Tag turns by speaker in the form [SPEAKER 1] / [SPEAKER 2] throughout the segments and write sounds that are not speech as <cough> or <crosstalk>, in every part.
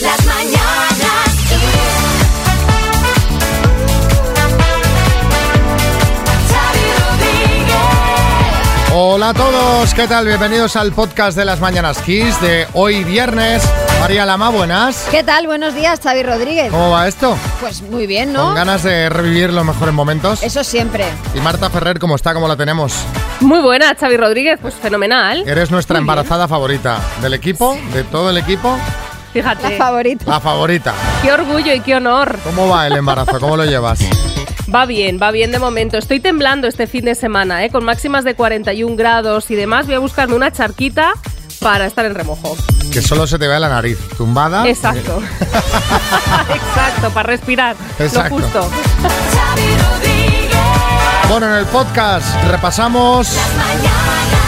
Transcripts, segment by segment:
[SPEAKER 1] Las mañanas Kiss.
[SPEAKER 2] Hola a todos, ¿qué tal? Bienvenidos al podcast de las Mañanas Kiss de hoy viernes. María Lama, buenas.
[SPEAKER 3] ¿Qué tal? Buenos días, Xavi Rodríguez.
[SPEAKER 2] ¿Cómo va esto?
[SPEAKER 3] Pues muy bien,
[SPEAKER 2] ¿Con
[SPEAKER 3] ¿no?
[SPEAKER 2] ganas de revivir los mejores momentos?
[SPEAKER 3] Eso siempre.
[SPEAKER 2] ¿Y Marta Ferrer cómo está? ¿Cómo la tenemos?
[SPEAKER 4] Muy buena, Xavi Rodríguez, pues fenomenal.
[SPEAKER 2] Eres nuestra embarazada favorita del equipo, de todo el equipo,
[SPEAKER 4] Fíjate,
[SPEAKER 3] La favorita.
[SPEAKER 2] la favorita.
[SPEAKER 4] qué orgullo y qué honor.
[SPEAKER 2] ¿Cómo va el embarazo? ¿Cómo lo llevas?
[SPEAKER 4] Va bien, va bien de momento. Estoy temblando este fin de semana, ¿eh? con máximas de 41 grados y demás. Voy a buscarme una charquita para estar en remojo.
[SPEAKER 2] Que solo se te vea la nariz tumbada.
[SPEAKER 4] Exacto. <laughs> Exacto, para respirar.
[SPEAKER 2] Exacto.
[SPEAKER 4] Lo justo.
[SPEAKER 2] Bueno, en el podcast repasamos
[SPEAKER 1] Las mañanas Kiss.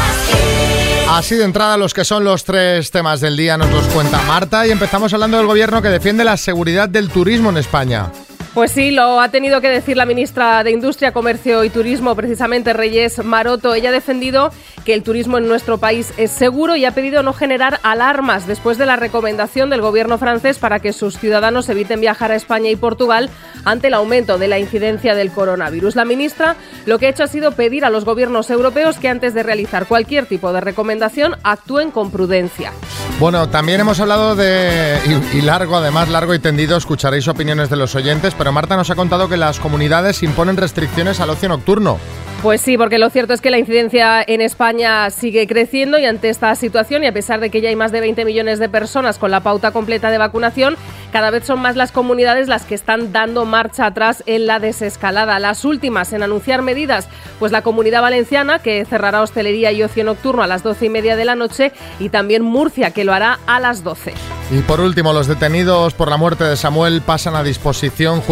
[SPEAKER 2] Así de entrada los que son los tres temas del día, nos los cuenta Marta y empezamos hablando del gobierno que defiende la seguridad del turismo en España.
[SPEAKER 4] Pues sí, lo ha tenido que decir la ministra de Industria, Comercio y Turismo, precisamente Reyes Maroto. Ella ha defendido que el turismo en nuestro país es seguro y ha pedido no generar alarmas después de la recomendación del gobierno francés para que sus ciudadanos eviten viajar a España y Portugal ante el aumento de la incidencia del coronavirus. La ministra lo que ha hecho ha sido pedir a los gobiernos europeos que antes de realizar cualquier tipo de recomendación actúen con prudencia.
[SPEAKER 2] Bueno, también hemos hablado de, y, largo, además largo y tendido, escucharéis opiniones de los oyentes, pero Marta nos ha contado que las comunidades imponen restricciones al ocio nocturno.
[SPEAKER 4] Pues sí, porque lo cierto es que la incidencia en España sigue creciendo y ante esta situación y a pesar de que ya hay más de 20 millones de personas con la pauta completa de vacunación, cada vez son más las comunidades las que están dando marcha atrás en la desescalada. Las últimas en anunciar medidas, pues la Comunidad Valenciana, que cerrará hostelería y ocio nocturno a las 12 y media de la noche, y también Murcia, que lo hará a las 12.
[SPEAKER 2] Y por último, los detenidos por la muerte de Samuel pasan a disposición judicial.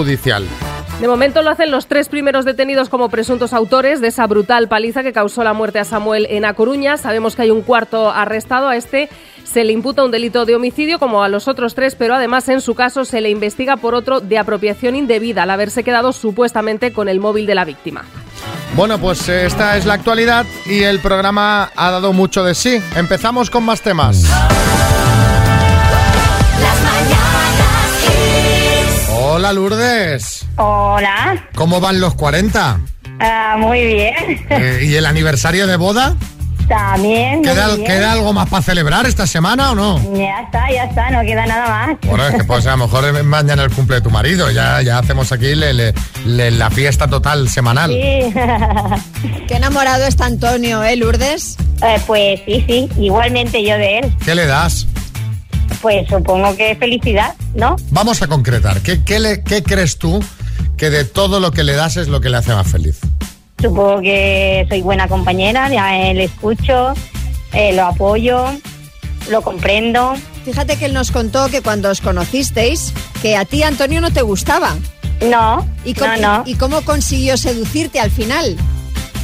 [SPEAKER 4] De momento lo hacen los tres primeros detenidos como presuntos autores de esa brutal paliza que causó la muerte a Samuel en A Coruña. Sabemos que hay un cuarto arrestado. A este se le imputa un delito de homicidio como a los otros tres, pero además en su caso se le investiga por otro de apropiación indebida al haberse quedado supuestamente con el móvil de la víctima.
[SPEAKER 2] Bueno, pues eh, esta es la actualidad y el programa ha dado mucho de sí. Empezamos con más temas. Hola Lourdes,
[SPEAKER 5] Hola,
[SPEAKER 2] ¿cómo van los 40?
[SPEAKER 5] Ah, muy bien.
[SPEAKER 2] Eh, ¿Y el aniversario de boda?
[SPEAKER 5] También. muy
[SPEAKER 2] ¿Queda,
[SPEAKER 5] bien.
[SPEAKER 2] ¿Queda algo más para celebrar esta semana o no?
[SPEAKER 5] Ya está, ya está, no queda nada más.
[SPEAKER 2] Bueno, es que pues a lo mejor es mañana el cumple de tu marido, ya, ya hacemos aquí le- le- le- la fiesta total semanal.
[SPEAKER 5] Sí. <laughs>
[SPEAKER 3] Qué enamorado está Antonio, ¿eh, Lourdes?
[SPEAKER 5] Eh, pues sí, sí, igualmente yo de él.
[SPEAKER 2] ¿Qué le das?
[SPEAKER 5] Pues supongo que felicidad, ¿no?
[SPEAKER 2] Vamos a concretar, ¿qué, qué le- qué crees tú que de todo lo que le das es lo que le hace más feliz?
[SPEAKER 5] Supongo que soy buena compañera, ya eh, le escucho, eh, lo apoyo, lo comprendo.
[SPEAKER 3] Fíjate que él nos contó que cuando os conocisteis, que a ti Antonio no te gustaba.
[SPEAKER 5] No,
[SPEAKER 3] ¿Y cómo,
[SPEAKER 5] no, no.
[SPEAKER 3] ¿Y cómo consiguió seducirte al final?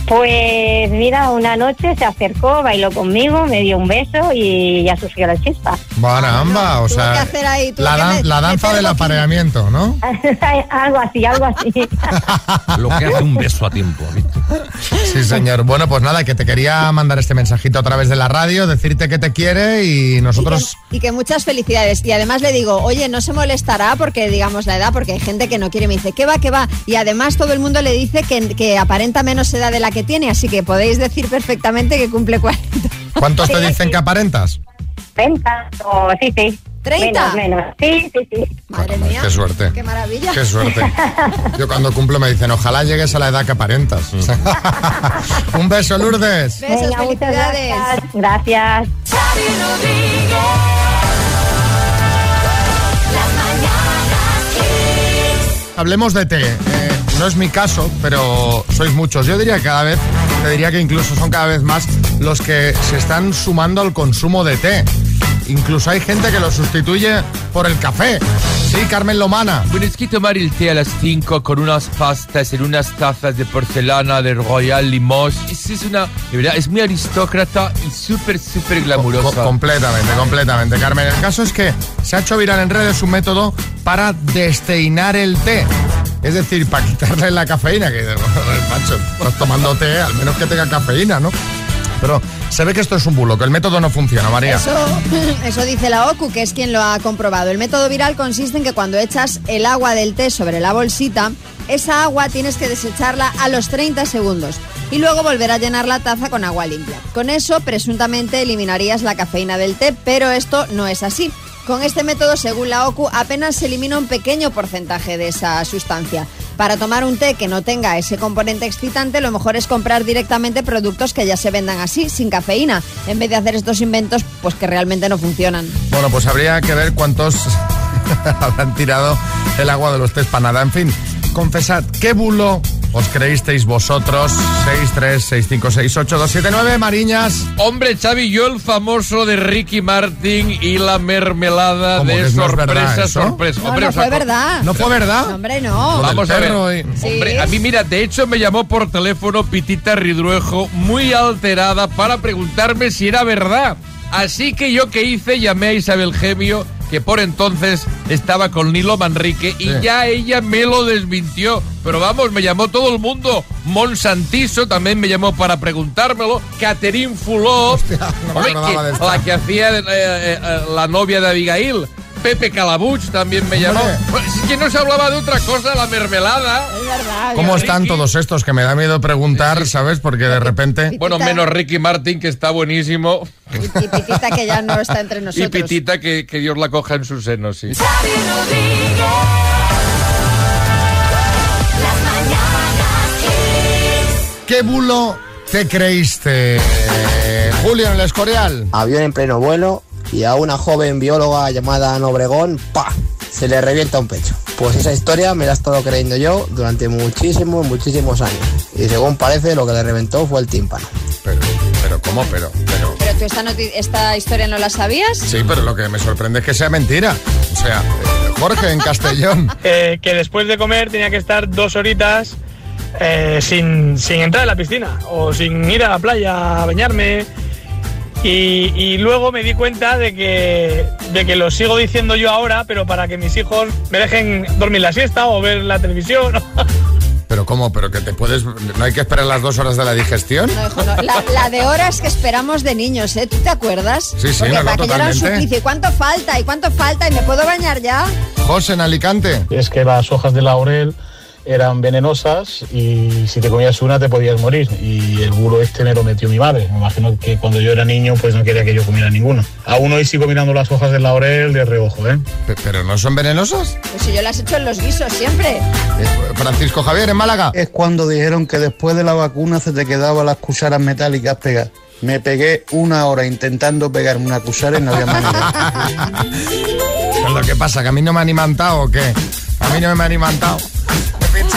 [SPEAKER 5] Pues mira, una noche se acercó, bailó conmigo, me dio un beso y ya surgió la chispa.
[SPEAKER 2] Baramba, o
[SPEAKER 3] tuvo
[SPEAKER 2] sea,
[SPEAKER 3] que hacer ahí-
[SPEAKER 2] la,
[SPEAKER 3] que
[SPEAKER 2] dan-
[SPEAKER 3] me-
[SPEAKER 2] la danza del apareamiento, ¿no? <laughs>
[SPEAKER 5] algo así, algo así. <laughs>
[SPEAKER 6] Lo que hace un beso a tiempo. ¿viste? <laughs>
[SPEAKER 2] Sí, señor. Bueno, pues nada, que te quería mandar este mensajito a través de la radio, decirte que te quiere y nosotros...
[SPEAKER 3] Y que, y que muchas felicidades. Y además le digo, oye, no se molestará porque, digamos, la edad, porque hay gente que no quiere. Me dice, ¿qué va, qué va? Y además todo el mundo le dice que, que aparenta menos edad de la que tiene, así que podéis decir perfectamente que cumple 40.
[SPEAKER 2] ¿Cuántos te <laughs> dicen que aparentas?
[SPEAKER 5] 30 o sí, sí.
[SPEAKER 3] 30.
[SPEAKER 5] Menos, menos. Sí, sí, sí.
[SPEAKER 3] Madre
[SPEAKER 2] Bueno,
[SPEAKER 3] mía.
[SPEAKER 2] Qué suerte.
[SPEAKER 3] Qué maravilla.
[SPEAKER 2] Qué suerte. <laughs> Yo cuando cumplo me dicen, ojalá llegues a la edad que aparentas. <laughs> Un beso, Lourdes.
[SPEAKER 3] Besos,
[SPEAKER 5] Venga, muchas
[SPEAKER 3] felicidades.
[SPEAKER 5] gracias. Gracias.
[SPEAKER 1] Kiss.
[SPEAKER 2] Hablemos de té. Eh, no es mi caso, pero sois muchos. Yo diría que cada vez, te diría que incluso son cada vez más los que se están sumando al consumo de té. Incluso hay gente que lo sustituye por el café. Sí, Carmen Lomana.
[SPEAKER 6] Bueno, es que tomar el té a las 5 con unas pastas en unas tazas de porcelana de Royal Limoges, es, es una, de verdad, es muy aristócrata y súper, súper
[SPEAKER 2] Co-
[SPEAKER 6] glamurosa.
[SPEAKER 2] completamente, completamente. Carmen, el caso es que se ha hecho viral en redes un método para desteinar el té. Es decir, para quitarle la cafeína, que <laughs> macho, estás tomando té, al menos que tenga cafeína, ¿no? Pero Se ve que esto es un bulo, que el método no funciona, María.
[SPEAKER 3] Eso, <laughs> eso dice la OCU, que es quien lo ha comprobado. El método viral consiste en que cuando echas el agua del té sobre la bolsita, esa agua tienes que desecharla a los 30 segundos y luego volver a llenar la taza con agua limpia. Con eso, presuntamente, eliminarías la cafeína del té, pero esto no es así. Con este método, según la OCU, apenas se elimina un pequeño porcentaje de esa sustancia. Para tomar un té que no tenga ese componente excitante, lo mejor es comprar directamente productos que ya se vendan así, sin cafeína, en vez de hacer estos inventos pues que realmente no funcionan.
[SPEAKER 2] Bueno, pues habría que ver cuántos <laughs> habrán tirado el agua de los test para nada. En fin, confesad, ¿qué bulo os creísteis vosotros? 636568279, Mariñas.
[SPEAKER 6] Hombre, Xavi, yo el famoso de Ricky Martin y la mermelada
[SPEAKER 2] ¿Cómo
[SPEAKER 6] de
[SPEAKER 2] que no es
[SPEAKER 6] sorpresa, sorpresa.
[SPEAKER 3] No,
[SPEAKER 6] Hombre,
[SPEAKER 3] no
[SPEAKER 6] ¿os
[SPEAKER 3] fue verdad.
[SPEAKER 2] ¿No fue verdad?
[SPEAKER 3] Hombre, no.
[SPEAKER 6] Vamos a ver.
[SPEAKER 3] Sí.
[SPEAKER 6] Hombre, a mí, mira, de hecho me llamó por teléfono Pitita Ridruejo, muy alterada, para preguntarme si era verdad. Así que yo que hice, llamé a Isabel Gemio, que por entonces estaba con Nilo Manrique, y
[SPEAKER 2] Sí.
[SPEAKER 6] ya ella me lo desmintió. Pero vamos, me llamó todo el mundo. Monsantiso también me llamó para preguntármelo. Catherine
[SPEAKER 2] Hostia, no
[SPEAKER 6] la que hacía eh, eh, eh, la novia de Abigail. Pepe Calabuch también me llamó. Es que no se hablaba de otra cosa, la mermelada.
[SPEAKER 3] Es verdad.
[SPEAKER 2] ¿Cómo están todos estos? Que me da miedo preguntar, ¿sabes? Porque de repente...
[SPEAKER 6] Bueno, menos Ricky Martin, que está buenísimo.
[SPEAKER 3] Y, y Pitita que ya no está entre <laughs>
[SPEAKER 6] Y
[SPEAKER 3] nosotros.
[SPEAKER 6] Pitita, que, que Dios la coja en su seno, sí.
[SPEAKER 2] ¿Qué bulo te creíste? Julio en el Escorial.
[SPEAKER 7] avión en pleno vuelo y a una joven bióloga llamada Ana Obregón, ¡pa! se le revienta un pecho. Pues esa historia me la he estado creyendo yo durante muchísimos, muchísimos años. Y según parece, lo que le reventó fue el tímpano.
[SPEAKER 2] Pero, pero ¿cómo? Pero, pero...
[SPEAKER 3] Pero tú esta, esta historia no la sabías.
[SPEAKER 2] Sí, pero lo que me sorprende es que sea mentira. O sea, eh, Jorge en Castellón. <laughs>
[SPEAKER 8] eh, que después de comer tenía que estar dos horitas eh, sin, sin entrar en la piscina o sin ir a la playa a bañarme. Y, y luego me di cuenta de que, de que lo sigo diciendo yo ahora, pero para que mis hijos me dejen dormir la siesta o ver la televisión. <laughs>
[SPEAKER 2] Pero ¿cómo? ¿Pero que te puedes... ¿No hay que esperar las dos horas de la digestión?
[SPEAKER 3] No, hijo, no. La, la de horas que esperamos de niños, ¿eh? ¿Tú te acuerdas?
[SPEAKER 2] Sí, sí,
[SPEAKER 3] Porque
[SPEAKER 2] no, no,
[SPEAKER 3] para que yo era un
[SPEAKER 2] totalmente.
[SPEAKER 3] suplicio. ¿Y cuánto falta? ¿Y cuánto falta? ¿Y me puedo bañar ya?
[SPEAKER 2] José en Alicante.
[SPEAKER 9] es que las hojas de laurel eran venenosas y si te comías una te podías morir. Y el bulo este me lo metió mi madre. Me imagino que cuando yo era niño pues no quería que yo comiera ninguno. Aún hoy sigo mirando las hojas de laurel de reojo, ¿eh?
[SPEAKER 2] Pe- ¿Pero no son venenosas?
[SPEAKER 3] Pues si yo las he hecho en los guisos siempre.
[SPEAKER 2] Eh, Francisco Javier en Málaga.
[SPEAKER 10] Es cuando dijeron que después de la vacuna se te quedaban las cucharas metálicas pegadas. Me pegué una hora intentando pegarme una cuchara y no había manera.
[SPEAKER 2] ¿Qué <laughs> es lo que pasa? ¿Que a mí no me han imantado o qué? A mí no me han imantado.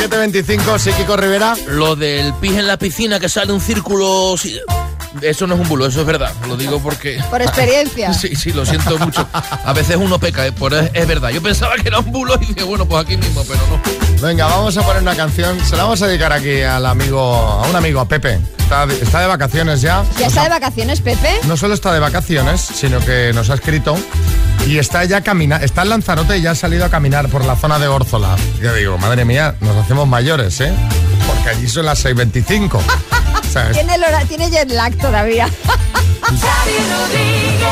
[SPEAKER 2] En fin, 725, sí, Kiko Rivera.
[SPEAKER 11] Lo del pis en la piscina que sale un círculo. sí, Eso no es un bulo, eso es verdad. Lo digo porque.
[SPEAKER 3] Por experiencia. <laughs>
[SPEAKER 11] Sí, sí, lo siento mucho. A veces uno peca, eh, pero es, es verdad. Yo pensaba que era un bulo y dije, bueno, pues aquí mismo, pero no.
[SPEAKER 2] Venga, vamos a poner una canción. Se la vamos a dedicar aquí al amigo, a un amigo, a Pepe. Está de, está de vacaciones ya.
[SPEAKER 3] ¿Ya está de vacaciones, Pepe?
[SPEAKER 2] No solo está de vacaciones, sino que nos ha escrito y está ya caminando, está en Lanzarote y ya ha salido a caminar por la zona de Órzola. Yo digo, madre mía, nos hacemos mayores, ¿eh? Porque allí son las 6.25. <laughs> O sea, es-
[SPEAKER 3] Tiene, el hora- tiene jet lag todavía. <laughs>
[SPEAKER 1] Xavi Rodríguez.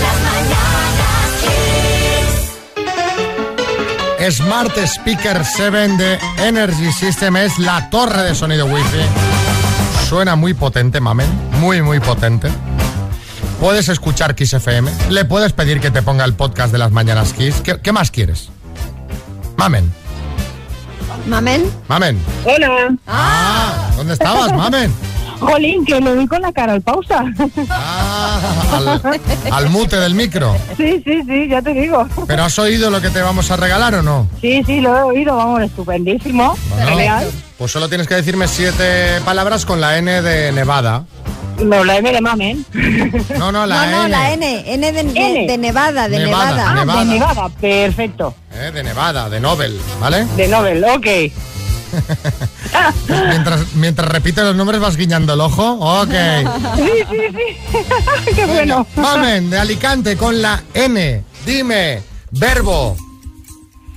[SPEAKER 1] Las mañanas Kiss.
[SPEAKER 2] Smart Speaker 7 de Energy System es la torre de sonido Wi-Fi. Suena muy potente, mamen, muy, muy potente. Puedes escuchar Kiss FM, le puedes pedir que te ponga el podcast de las mañanas Kiss. ¿Qué, qué más quieres? Mamen,
[SPEAKER 3] Mamen.
[SPEAKER 2] mamen.
[SPEAKER 5] Hola.
[SPEAKER 2] Ah, ¿dónde estabas, mamen? <laughs>
[SPEAKER 5] Jolín, que le doy con la cara al pausa.
[SPEAKER 2] Ah, al, al mute del micro.
[SPEAKER 5] Sí, sí, sí, ya te digo.
[SPEAKER 2] ¿Pero has oído lo que te vamos a regalar o no?
[SPEAKER 5] Sí, sí, lo he oído, vamos, estupendísimo.
[SPEAKER 2] Bueno,
[SPEAKER 5] Genial.
[SPEAKER 2] Pues solo tienes que decirme siete palabras con la N de Nevada.
[SPEAKER 5] No, la M de mamen. <laughs>
[SPEAKER 2] No, no, la
[SPEAKER 3] no, no,
[SPEAKER 2] N.
[SPEAKER 3] la N. N de, de-
[SPEAKER 5] N.
[SPEAKER 3] de Nevada, de
[SPEAKER 2] Nevada,
[SPEAKER 3] Nevada.
[SPEAKER 5] Ah,
[SPEAKER 2] Nevada.
[SPEAKER 5] de Nevada, perfecto.
[SPEAKER 2] Eh, de Nevada, de Nobel, ¿vale?
[SPEAKER 5] De Nobel, ok. <laughs>
[SPEAKER 2] Mientras, mientras repites los nombres vas guiñando el ojo. Ok. <laughs>
[SPEAKER 5] Sí, sí, sí. Qué bueno.
[SPEAKER 2] Mamen, de Alicante con la N. Dime, verbo,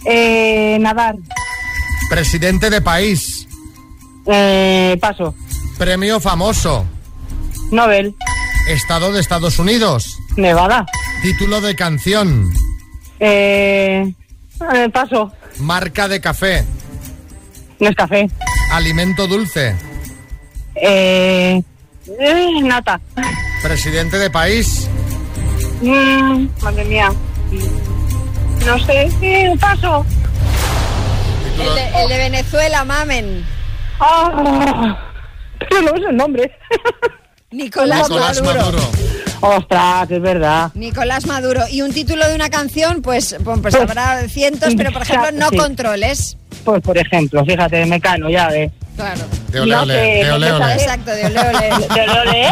[SPEAKER 5] Eh, nadar.
[SPEAKER 2] presidente de país,
[SPEAKER 5] Eh, paso.
[SPEAKER 2] Premio famoso.
[SPEAKER 5] Nobel.
[SPEAKER 2] Estado de Estados Unidos.
[SPEAKER 5] Nevada.
[SPEAKER 2] Título de canción.
[SPEAKER 5] Eh, eh, paso.
[SPEAKER 2] Marca de café.
[SPEAKER 5] Nescafé.
[SPEAKER 2] Alimento dulce.
[SPEAKER 5] Eh, eh, nata.
[SPEAKER 2] Presidente de país.
[SPEAKER 5] Mm, madre mía. No sé. Eh, paso.
[SPEAKER 3] El de, el de Venezuela, mamen.
[SPEAKER 5] Ah, pero no es el nombre.
[SPEAKER 3] Nicolás,
[SPEAKER 2] Nicolás
[SPEAKER 3] Maduro.
[SPEAKER 2] Maduro.
[SPEAKER 5] Ostras, es verdad.
[SPEAKER 3] Nicolás Maduro. Y un título de una canción, pues, pues, pues habrá cientos, pero por ejemplo, no
[SPEAKER 5] sí.
[SPEAKER 3] controles.
[SPEAKER 5] Pues por ejemplo, fíjate, Mecano, ya de.
[SPEAKER 3] Claro.
[SPEAKER 2] De ole,
[SPEAKER 5] No
[SPEAKER 2] ole,
[SPEAKER 5] sé,
[SPEAKER 2] de ole,
[SPEAKER 5] te.
[SPEAKER 3] Exacto, de ole, ole. <laughs>
[SPEAKER 5] ¿De?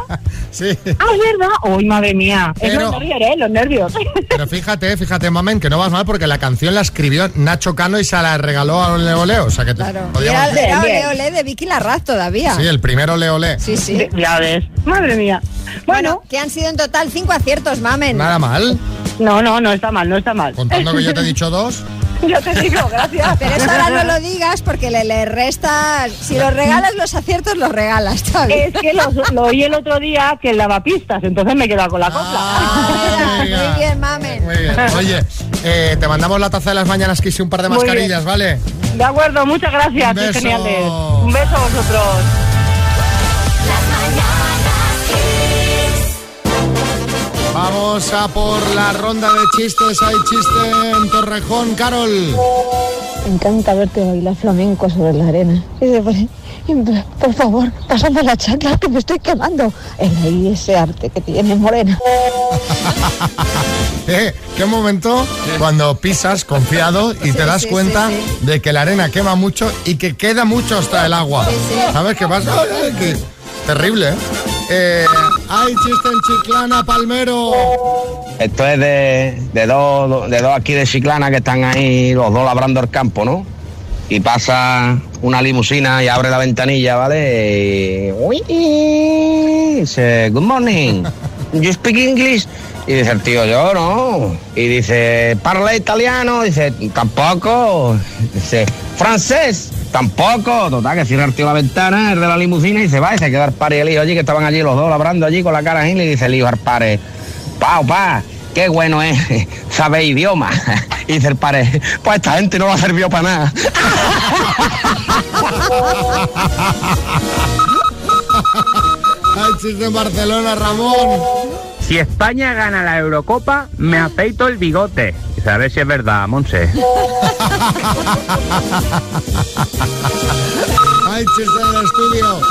[SPEAKER 2] Sí.
[SPEAKER 5] Ah, es verdad. Uy, madre mía. Es
[SPEAKER 2] Pero-
[SPEAKER 5] los nervios, ¿eh? Los nervios. <laughs>
[SPEAKER 2] Pero fíjate, fíjate, mamen, que no vas mal porque la canción la escribió Nacho Cano y se la regaló a Ole Ole. O sea que te-
[SPEAKER 3] Claro.
[SPEAKER 2] Podíamos-
[SPEAKER 3] era, era ole, ole de Vicky Larraz todavía.
[SPEAKER 2] Sí, el primero Ole Ole.
[SPEAKER 3] Sí, sí.
[SPEAKER 5] ya ves. Madre mía.
[SPEAKER 3] Bueno,
[SPEAKER 5] Bueno,
[SPEAKER 3] que han sido en total cinco aciertos, mamen.
[SPEAKER 2] Nada mal.
[SPEAKER 5] no, no, no está mal, no está mal.
[SPEAKER 2] Contando que yo te he <laughs> dicho dos.
[SPEAKER 5] Yo te digo, gracias.
[SPEAKER 3] Pero eso ahora no lo digas porque le, le restas. Si los regalas los aciertos, los regalas, ¿sabes?
[SPEAKER 5] Es que lo, lo oí el otro día que el lavapistas, entonces me he quedado con la copla.
[SPEAKER 2] Ah,
[SPEAKER 3] muy bien, mamen.
[SPEAKER 2] Muy bien. Oye, eh, te mandamos la taza de las mañanas que hice un par de mascarillas, ¿vale?
[SPEAKER 5] De acuerdo, muchas gracias.
[SPEAKER 2] Un beso.
[SPEAKER 5] geniales. Un beso a vosotros.
[SPEAKER 2] Vamos a por la ronda de chistes. Hay chiste en Torrejón, Carol.
[SPEAKER 12] Me encanta verte bailar flamenco sobre la arena. Por, favor, pásame la chancla que me estoy quemando. El ahí ese arte que tiene Morena. <laughs>
[SPEAKER 2] Eh, ¿Qué momento cuando pisas confiado y te das
[SPEAKER 3] sí,
[SPEAKER 2] cuenta
[SPEAKER 3] sí,
[SPEAKER 2] de que la arena quema mucho y que queda mucho hasta el agua?
[SPEAKER 3] Sí, sí.
[SPEAKER 2] ¿Sabes qué pasa? <laughs> Ay, Terrible, ¿eh? Eh, Hay chiste en Chiclana, Palmero.
[SPEAKER 13] Esto es de, de dos de dos aquí de Chiclana que están ahí los dos labrando el campo, ¿no? Y pasa una limusina y abre la ventanilla, ¿vale? Y, uy, dice, good morning, you speak English? Y dice el tío, yo no. Y dice, parla italiano? Dice, tampoco. Dice, francés? Tampoco. Total, que cierra el tío la ventana, el de la limusina y se va y se queda padre y el hijo allí, que estaban allí los dos labrando allí con la cara en y dice el hijo al padre, pa, pa, qué bueno es, <laughs> sabe idioma. <laughs> Y dice el padre, pues esta gente no va a servir para nada. <laughs>
[SPEAKER 2] Hay chiste Barcelona, Ramón.
[SPEAKER 14] Si España gana la Eurocopa, me afeito el bigote. Dice, a ver si es verdad, Monse. <laughs>
[SPEAKER 2] Hay chiste en el estudio.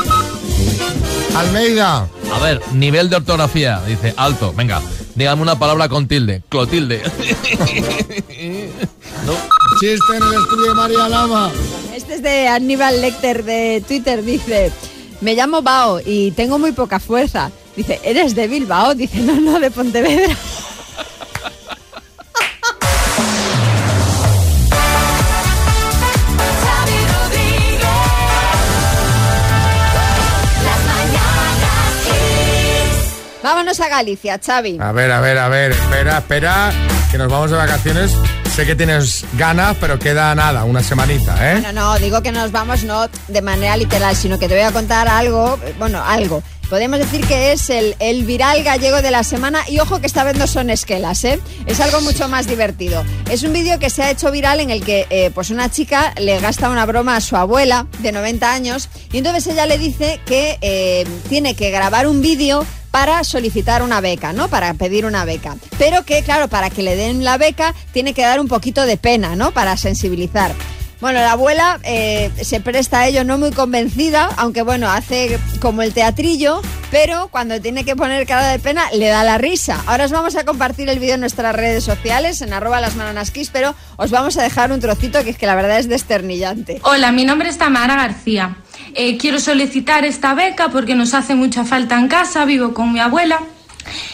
[SPEAKER 2] Almeida.
[SPEAKER 11] A ver, nivel de ortografía. Dice, alto, venga. Dígame una palabra con tilde. Clotilde. <laughs>
[SPEAKER 2] Chiste en el estudio, María Lama.
[SPEAKER 3] Este es de Aníbal Lecter de Twitter. Dice: Me llamo Bao y tengo muy poca fuerza. Dice: ¿Eres de Bilbao? Dice: No, no, de Pontevedra. Vámonos a Galicia, Xavi.
[SPEAKER 2] A ver, a ver, a ver. Espera, espera. Que nos vamos de vacaciones. Sé que tienes ganas, pero queda nada, una semanita, ¿eh?
[SPEAKER 3] No, no, digo que nos vamos no de manera literal, sino que te voy a contar algo, bueno, algo. Podemos decir que es el, viral gallego de la semana y ojo que esta vez no son esquelas, ¿eh? Es algo mucho más divertido. Es un vídeo que se ha hecho viral en el que eh, pues una chica le gasta una broma a su abuela de 90 años y entonces ella le dice que eh, tiene que grabar un vídeo para solicitar una beca, ¿no? Para pedir una beca. Pero que, claro, para que le den la beca tiene que dar un poquito de pena, ¿no? Para sensibilizar. Bueno, la abuela eh, se presta a ello no muy convencida, aunque bueno, hace como el teatrillo, pero cuando tiene que poner cara de pena le da la risa. Ahora os vamos a compartir el vídeo en nuestras redes sociales, en arroba las pero os vamos a dejar un trocito que es que la verdad es desternillante.
[SPEAKER 15] Hola, mi nombre es Tamara García. Eh, quiero solicitar esta beca porque nos hace mucha falta en casa, vivo con mi abuela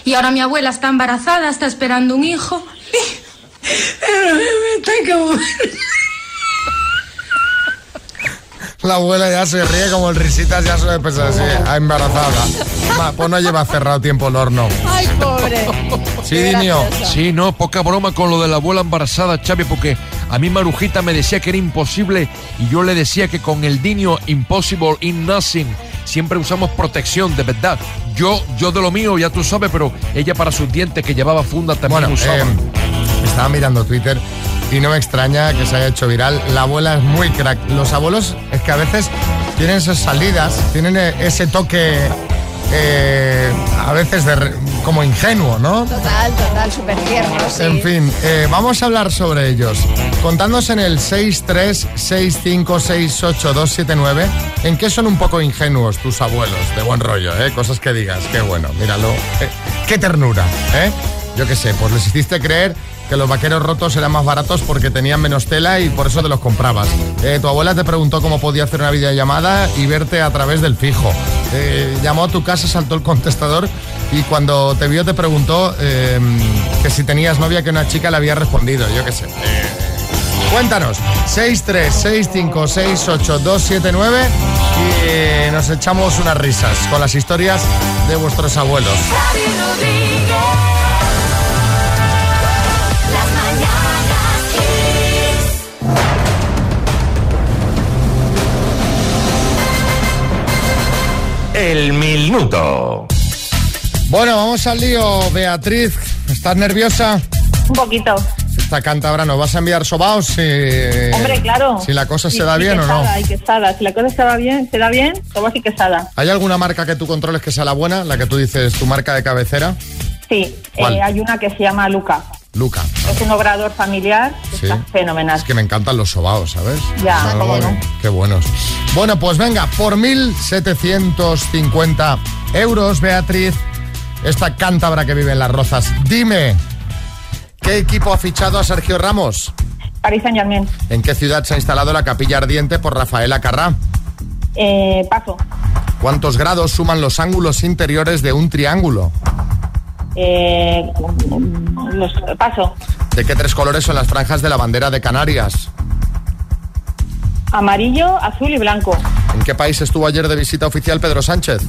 [SPEAKER 15] y ahora mi abuela está embarazada, está esperando un hijo. <laughs> Pero me está como...
[SPEAKER 2] La abuela ya se ríe como el risitas, ya suele pensar así, ah, embarazada. Pues no lleva cerrado tiempo el horno.
[SPEAKER 3] Ay, pobre. <laughs>
[SPEAKER 2] Sí, Dinio.
[SPEAKER 6] Sí, no, poca broma con lo de la abuela embarazada, Xavi, porque a mí Marujita me decía que era imposible y yo le decía que con el Dinio Impossible in Nothing siempre usamos protección, de verdad. Yo, yo de lo mío, ya tú sabes, pero ella para sus dientes que llevaba funda también
[SPEAKER 2] Bueno,
[SPEAKER 6] usaba.
[SPEAKER 2] eh, estaba mirando Twitter y no me extraña que se haya hecho viral. La abuela es muy crack. Los abuelos es que a veces tienen esas salidas, tienen eh, ese toque eh, a veces de como ingenuo, ¿no?
[SPEAKER 3] Total, total, súper tierno. sí.
[SPEAKER 2] En fin, eh, vamos a hablar sobre ellos. Contadnos en el 636568279 en qué son un poco ingenuos tus abuelos, de buen rollo, ¿eh? Cosas que digas, qué bueno, míralo. Eh, qué ternura, ¿eh? Yo qué sé, pues les hiciste creer que los vaqueros rotos eran más baratos porque tenían menos tela y por eso te los comprabas. Eh, tu abuela te preguntó cómo podía hacer una videollamada y verte a través del fijo. Eh, llamó a tu casa, saltó el contestador y cuando te vio te preguntó eh, que si tenías novia que una chica le había respondido. Yo qué sé. Cuéntanos, 636568279 y eh, nos echamos unas risas con las historias de vuestros abuelos.
[SPEAKER 16] El minuto.
[SPEAKER 2] Bueno, vamos al lío, Beatriz. ¿Estás nerviosa?
[SPEAKER 17] Un poquito.
[SPEAKER 2] Esta cántabra nos vas a enviar sobaos si,
[SPEAKER 17] Hombre, claro.
[SPEAKER 2] si la cosa
[SPEAKER 17] Y-
[SPEAKER 2] se da
[SPEAKER 17] y
[SPEAKER 2] bien o no.
[SPEAKER 17] quesada, Y quesada. Si la cosa se va bien, se da bien, tomás y quesada.
[SPEAKER 2] ¿Hay alguna marca que tú controles que sea la buena? La que tú dices tu marca de cabecera.
[SPEAKER 17] Sí,
[SPEAKER 2] ¿Cuál?
[SPEAKER 17] eh, hay una que se llama Luca.
[SPEAKER 2] Luca.
[SPEAKER 17] Es un obrador familiar, que
[SPEAKER 2] Sí.
[SPEAKER 17] está fenomenal.
[SPEAKER 2] Es que me encantan los sobaos, ¿sabes?
[SPEAKER 17] Ya,
[SPEAKER 2] Son
[SPEAKER 17] cómo
[SPEAKER 2] algo-
[SPEAKER 17] no.
[SPEAKER 2] Qué buenos. Bueno, pues venga, por 1.750 euros, Beatriz, esta cántabra que vive en Las Rozas. Dime, ¿qué equipo ha fichado a Sergio Ramos?
[SPEAKER 17] Paris Saint Germain.
[SPEAKER 2] ¿En qué ciudad se ha instalado la capilla ardiente por Rafaela Carrá?
[SPEAKER 17] Eh, paso.
[SPEAKER 2] ¿Cuántos grados suman los ángulos interiores de un triángulo?
[SPEAKER 17] Eh, los, paso.
[SPEAKER 2] ¿De qué tres colores son las franjas de la bandera de Canarias?
[SPEAKER 17] Amarillo, azul y blanco.
[SPEAKER 2] ¿En qué país estuvo ayer de visita oficial Pedro Sánchez?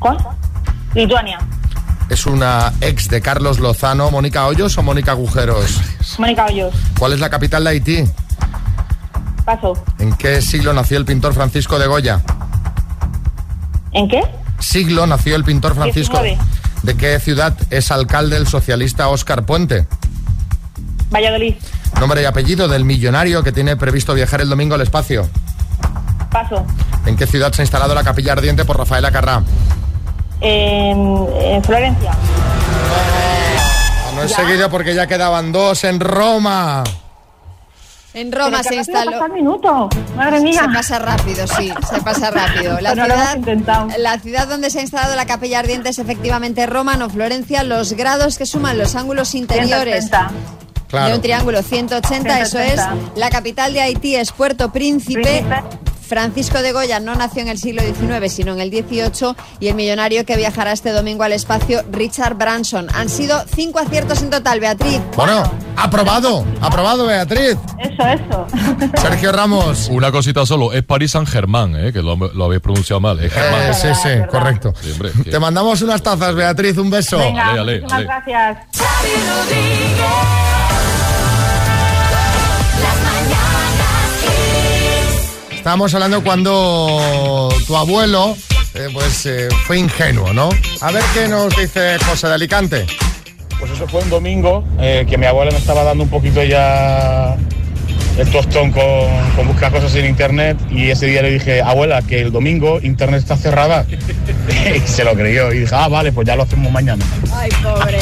[SPEAKER 17] ¿Cuál? Lituania.
[SPEAKER 2] ¿Es una ex de Carlos Lozano, Mónica Hoyos o Mónica Agujeros?
[SPEAKER 17] Mónica Hoyos.
[SPEAKER 2] ¿Cuál es la capital de Haití?
[SPEAKER 17] Paso.
[SPEAKER 2] ¿En qué siglo nació el pintor Francisco de Goya?
[SPEAKER 17] ¿En qué?
[SPEAKER 2] Siglo nació el pintor Francisco.
[SPEAKER 17] 19.
[SPEAKER 2] ¿De qué ciudad es alcalde el socialista Óscar Puente?
[SPEAKER 17] Valladolid.
[SPEAKER 2] Nombre y apellido del millonario que tiene previsto viajar el domingo al espacio.
[SPEAKER 17] Paso.
[SPEAKER 2] ¿En qué ciudad se ha instalado la capilla ardiente por Rafaela Carrá?
[SPEAKER 17] En, en Florencia.
[SPEAKER 2] No he seguido porque ya quedaban dos en Roma.
[SPEAKER 3] En Roma se instaló.
[SPEAKER 17] pasa el minuto. Madre mía.
[SPEAKER 3] Se pasa rápido, sí, se pasa rápido. La
[SPEAKER 17] lo hemos
[SPEAKER 3] ciudad,
[SPEAKER 17] intentado.
[SPEAKER 3] la ciudad donde se ha instalado la capilla ardiente es efectivamente Roma, no Florencia. Los grados que suman los ángulos interiores
[SPEAKER 17] 180.
[SPEAKER 2] Claro.
[SPEAKER 3] de un triángulo 180, eso es.
[SPEAKER 17] 180.
[SPEAKER 3] La capital de Haití es Puerto Príncipe.
[SPEAKER 17] Príncipe.
[SPEAKER 3] Francisco de Goya no nació en el siglo XIX, sino en el XVIII, y el millonario que viajará este domingo al espacio, Richard Branson. Han sido cinco aciertos en total, Beatriz.
[SPEAKER 2] Bueno, aprobado, aprobado Beatriz.
[SPEAKER 17] Eso, eso. <laughs>
[SPEAKER 2] Sergio Ramos.
[SPEAKER 6] Una cosita solo, es Paris Saint Germain, eh, que lo, lo habéis pronunciado mal. Es Germain.
[SPEAKER 2] Eh, sí, sí, correcto.
[SPEAKER 6] Sí, hombre, que-
[SPEAKER 2] Te mandamos unas tazas, Beatriz, un beso.
[SPEAKER 17] Venga,
[SPEAKER 6] Ale, ale,
[SPEAKER 17] muchísimas
[SPEAKER 6] ale.
[SPEAKER 17] gracias.
[SPEAKER 2] Estábamos hablando cuando tu abuelo eh, pues eh, fue ingenuo, ¿no? A ver qué nos dice José de Alicante.
[SPEAKER 9] Pues eso fue un domingo eh, que mi abuela me estaba dando un poquito ya el tostón con, con buscar cosas en internet y ese día le dije, abuela, que el domingo internet está cerrada. <laughs> y se lo creyó y dije, ah, vale, pues ya lo hacemos mañana.
[SPEAKER 3] Ay, pobre.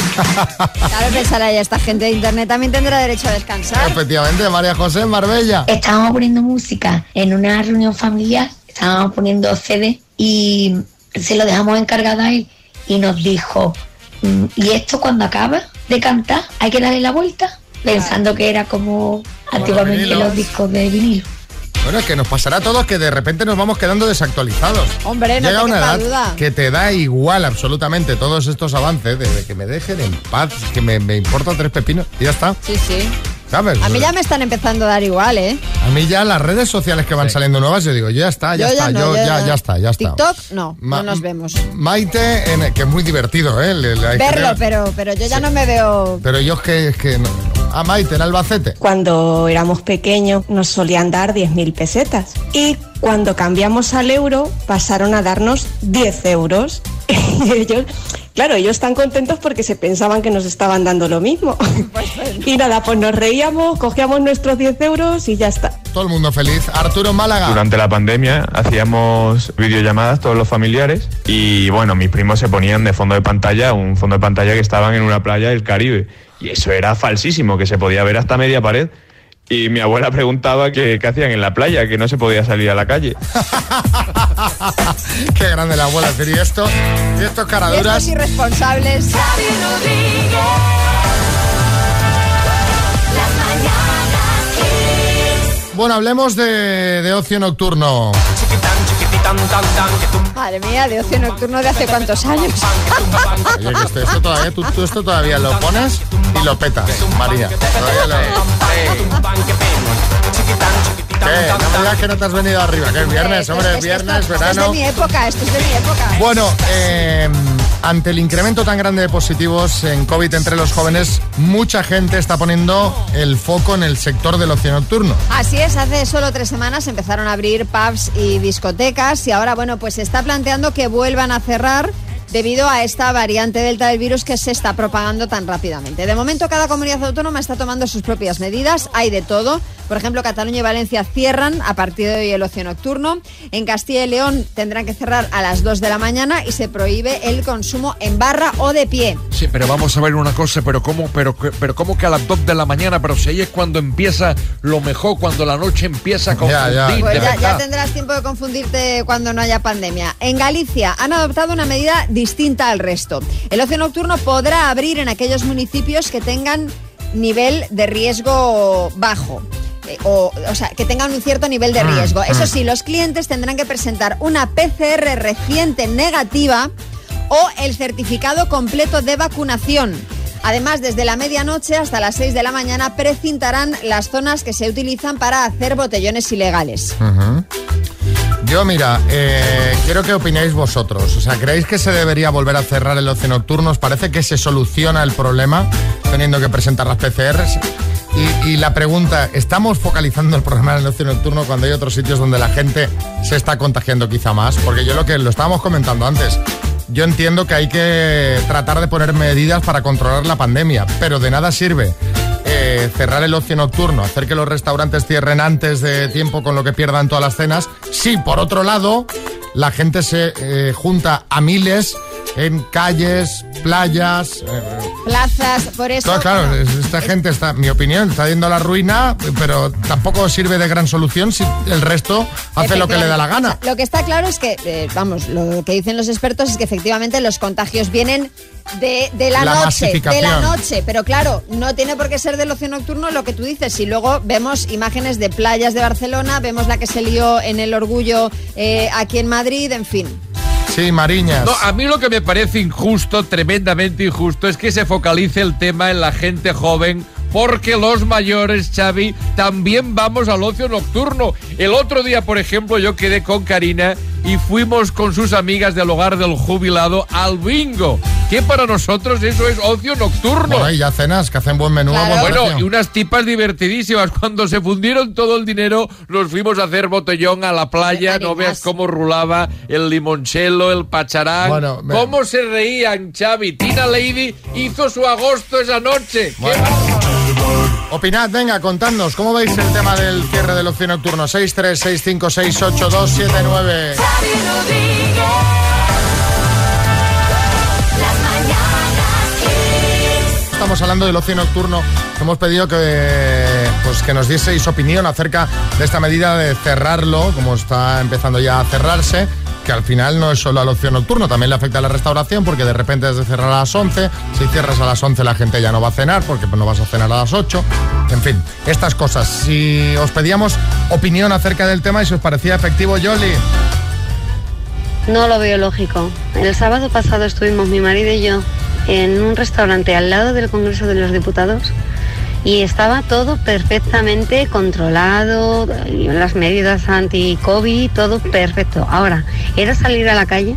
[SPEAKER 3] <laughs> Claro, pensará ya, esta gente de internet también tendrá derecho a descansar.
[SPEAKER 2] Efectivamente, María José Marbella.
[SPEAKER 18] Estábamos poniendo música en una reunión familiar, estábamos poniendo CD y se lo dejamos encargado a él y nos dijo, "Mm, ¿y esto cuando acaba de cantar hay que darle la vuelta? Pensando que era como antiguamente los discos de vinilo.
[SPEAKER 2] Bueno, es que nos pasará a todos que de repente nos vamos quedando desactualizados.
[SPEAKER 3] Hombre, no
[SPEAKER 2] Llega una edad
[SPEAKER 3] duda.
[SPEAKER 2] que te da igual absolutamente todos estos avances, de, de que me dejen en paz, que me, me importa tres pepinos y ya está,
[SPEAKER 3] Sí, sí.
[SPEAKER 2] ¿sabes?
[SPEAKER 3] A mí ya me están empezando a dar igual, ¿eh?
[SPEAKER 2] A mí ya las redes sociales que van saliendo nuevas, yo digo, ya está, ya
[SPEAKER 3] Yo
[SPEAKER 2] está,
[SPEAKER 3] no,
[SPEAKER 2] yo,
[SPEAKER 3] yo
[SPEAKER 2] ya, ya está, ya está.
[SPEAKER 3] TikTok, no,
[SPEAKER 2] Ma-
[SPEAKER 3] no nos vemos.
[SPEAKER 2] Maite, en- que es muy divertido, ¿eh? Le-
[SPEAKER 3] Verlo, pero, pero yo ya no me veo...
[SPEAKER 2] Pero yo es que, es que no, a Maite en Albacete.
[SPEAKER 19] Cuando éramos pequeños nos solían dar 10.000 pesetas y cuando cambiamos al euro pasaron a darnos 10 euros. <laughs> Y ellos, claro, ellos están contentos porque se pensaban que nos estaban dando lo mismo. <laughs> Y nada, pues nos reíamos, cogíamos nuestros 10 euros y ya está.
[SPEAKER 2] Todo el mundo feliz. Arturo Málaga.
[SPEAKER 20] Durante la pandemia hacíamos videollamadas todos los familiares y bueno, mis primos se ponían de fondo de pantalla, un fondo de pantalla que estaban en una playa del Caribe. Y eso era falsísimo, que se podía ver hasta media pared. Y mi abuela preguntaba que- qué hacían en la playa, que no se podía salir a la calle. <laughs>
[SPEAKER 2] Qué grande la abuela. Y esto, y estos caraduras.
[SPEAKER 3] estos irresponsables.
[SPEAKER 2] Bueno, hablemos de, de ocio nocturno.
[SPEAKER 3] Madre mía, de ocio nocturno de hace cuántos años.
[SPEAKER 2] Oye, que esto, esto todavía, tú, tú esto todavía lo pones y lo petas, María. Todavía lo... ¿Qué? No me digas que no te has venido arriba, que es viernes, hombre, es viernes,
[SPEAKER 3] esto, esto
[SPEAKER 2] verano.
[SPEAKER 3] es de mi época, esto es de mi época.
[SPEAKER 2] Bueno, eh, ante el incremento tan grande de positivos en COVID entre los jóvenes, mucha gente está poniendo el foco en el sector del ocio nocturno.
[SPEAKER 3] Así es, hace solo tres semanas empezaron a abrir pubs y discotecas y ahora, bueno, pues se está planteando que vuelvan a cerrar debido a esta variante delta del virus que se está propagando tan rápidamente. De momento, cada comunidad autónoma está tomando sus propias medidas, hay de todo. Por ejemplo, Cataluña y Valencia cierran a partir de hoy el ocio nocturno. En Castilla y León tendrán que cerrar a las 2 de la mañana y se prohíbe el consumo en barra o de pie.
[SPEAKER 6] Sí, pero vamos a ver una cosa, pero cómo, pero, pero cómo que a las 2 de la mañana, pero si ahí es cuando empieza lo mejor, cuando la noche empieza a
[SPEAKER 2] Ya, ya.
[SPEAKER 6] confundir,
[SPEAKER 3] Pues ya, tendrás tiempo de confundirte cuando no haya pandemia. En Galicia han adoptado una medida distinta al resto. El ocio nocturno podrá abrir en aquellos municipios que tengan nivel de riesgo bajo. Eh, O, o sea, que tengan un cierto nivel de
[SPEAKER 1] Mm,
[SPEAKER 3] riesgo. Eso
[SPEAKER 1] mm.
[SPEAKER 3] sí, los clientes tendrán que presentar una PCR reciente negativa o el certificado completo de vacunación. Además, desde la medianoche hasta las 6 de la mañana precintarán las zonas que se utilizan para hacer botellones ilegales.
[SPEAKER 2] Ujú. Yo, mira, eh, quiero que opinéis vosotros. O sea, ¿creéis que se debería volver a cerrar el ocio nocturno? ¿Os parece que se soluciona el problema teniendo que presentar las PCRs? Y, la pregunta, ¿estamos focalizando el problema en el ocio nocturno cuando hay otros sitios donde la gente se está contagiando quizá más? Porque yo lo que lo estábamos comentando antes, yo entiendo que hay que tratar de poner medidas para controlar la pandemia, pero de nada sirve cerrar el ocio nocturno, hacer que los restaurantes cierren antes de tiempo con lo que pierdan todas las cenas, si por otro lado la gente se eh, junta a miles en calles, playas. eh,
[SPEAKER 3] Plazas, por eso.
[SPEAKER 2] claro, claro, es- esta gente está, mi opinión, está yendo a la ruina, pero tampoco sirve de gran solución si el resto hace lo que le da la gana.
[SPEAKER 3] Lo que está claro es que, eh, vamos, lo que dicen los expertos es que efectivamente los contagios vienen de, de la,
[SPEAKER 2] La
[SPEAKER 3] noche, de la noche, pero claro, no tiene por qué ser del ocio nocturno lo que tú dices. Si luego vemos imágenes de playas de Barcelona, vemos la que se lió en el Orgullo eh, aquí en Madrid, en fin.
[SPEAKER 2] Sí, Mariñas.
[SPEAKER 6] No, a mí lo que me parece injusto, tremendamente injusto, es que se focalice el tema en la gente joven. Porque los mayores, Xavi, también vamos al ocio nocturno. El otro día, por ejemplo, yo quedé con Karina y fuimos con sus amigas del hogar del jubilado al bingo. Que para nosotros eso es ocio nocturno.
[SPEAKER 2] Bueno, y ya cenas, que hacen buen menú. a buen
[SPEAKER 6] Bueno, y unas tipas divertidísimas. Cuando se fundieron todo el dinero, nos fuimos a hacer botellón a la playa. No veas cómo rulaba el limonchelo, el pacharán.
[SPEAKER 2] Bueno, me-
[SPEAKER 6] cómo se reían, Xavi. Tina Lady hizo su agosto esa noche. ¡Qué
[SPEAKER 2] Opinad, venga, contadnos, ¿cómo veis el tema del cierre del ocio nocturno? 636568279.
[SPEAKER 1] Xavi Rodríguez. Las mañanas Kiss.
[SPEAKER 2] Estamos hablando del ocio nocturno. Hemos pedido que, pues, que nos dieseis opinión acerca de esta medida de cerrarlo, como está empezando ya a cerrarse, que al final no es solo al ocio nocturno, también le afecta a la restauración, porque de repente es de cerrar a las 11, si cierras a las 11 la gente ya no va a cenar, porque no vas a cenar a las 8, en fin, estas cosas. Si os pedíamos opinión acerca del tema y si os parecía efectivo, Jolly.
[SPEAKER 21] No lo veo lógico. El sábado pasado estuvimos mi marido y yo en un restaurante al lado del Congreso de los Diputados y estaba todo perfectamente controlado, y las medidas anti-COVID, todo perfecto. Ahora, era salir a la calle,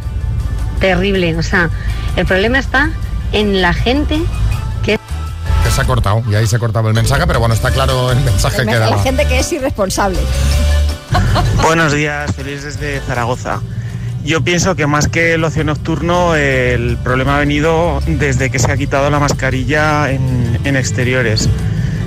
[SPEAKER 21] terrible. O sea, el problema está en la gente que
[SPEAKER 2] Que se ha cortado. Y ahí se ha cortado el mensaje, pero bueno, está claro el mensaje que
[SPEAKER 3] la
[SPEAKER 2] daba.
[SPEAKER 3] gente que es irresponsable. <laughs>
[SPEAKER 22] Buenos días, feliz desde Zaragoza. Yo pienso que más que el ocio nocturno, el problema ha venido desde que se ha quitado la mascarilla en, en exteriores.